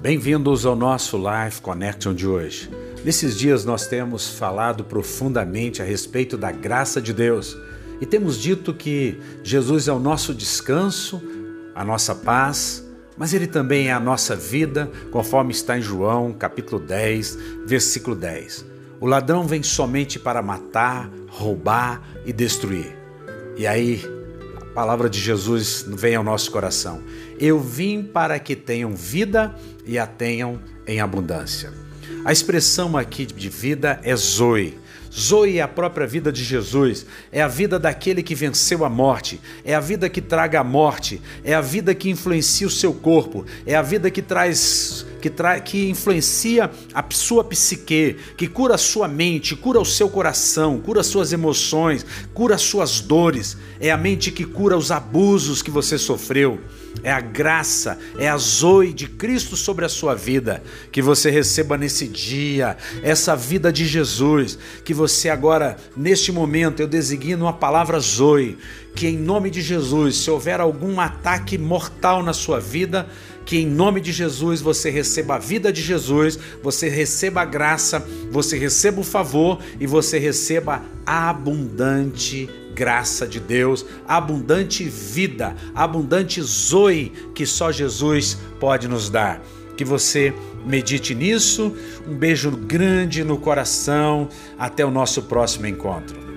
Bem-vindos ao nosso Life Connection de hoje. Nesses dias nós temos falado profundamente a respeito da graça de Deus e temos dito que Jesus é o nosso descanso, a nossa paz, mas ele também é a nossa vida, conforme está em João, capítulo 10, versículo 10. O ladrão vem somente para matar, roubar e destruir. E aí, palavra de Jesus vem ao nosso coração. Eu vim para que tenham vida e a tenham em abundância. A expressão aqui de vida é Zoe. Zoe é a própria vida de Jesus, é a vida daquele que venceu a morte, é a vida que traga a morte, é a vida que influencia o seu corpo, é a vida que traz que, tra que influencia a sua psique, que cura a sua mente, cura o seu coração, cura as suas emoções, cura as suas dores. É a mente que cura os abusos que você sofreu. É a graça, é a zoe de Cristo sobre a sua vida, que você receba nesse dia, essa vida de Jesus, que você agora, neste momento, eu designo a palavra zoe, que em nome de Jesus, se houver algum ataque mortal na sua vida, que em nome de Jesus você receba a vida de Jesus, você receba a graça, você receba o favor e você receba a abundante graça de Deus, abundante vida, abundante zoe que só Jesus pode nos dar. Que você medite nisso. Um beijo grande no coração. Até o nosso próximo encontro.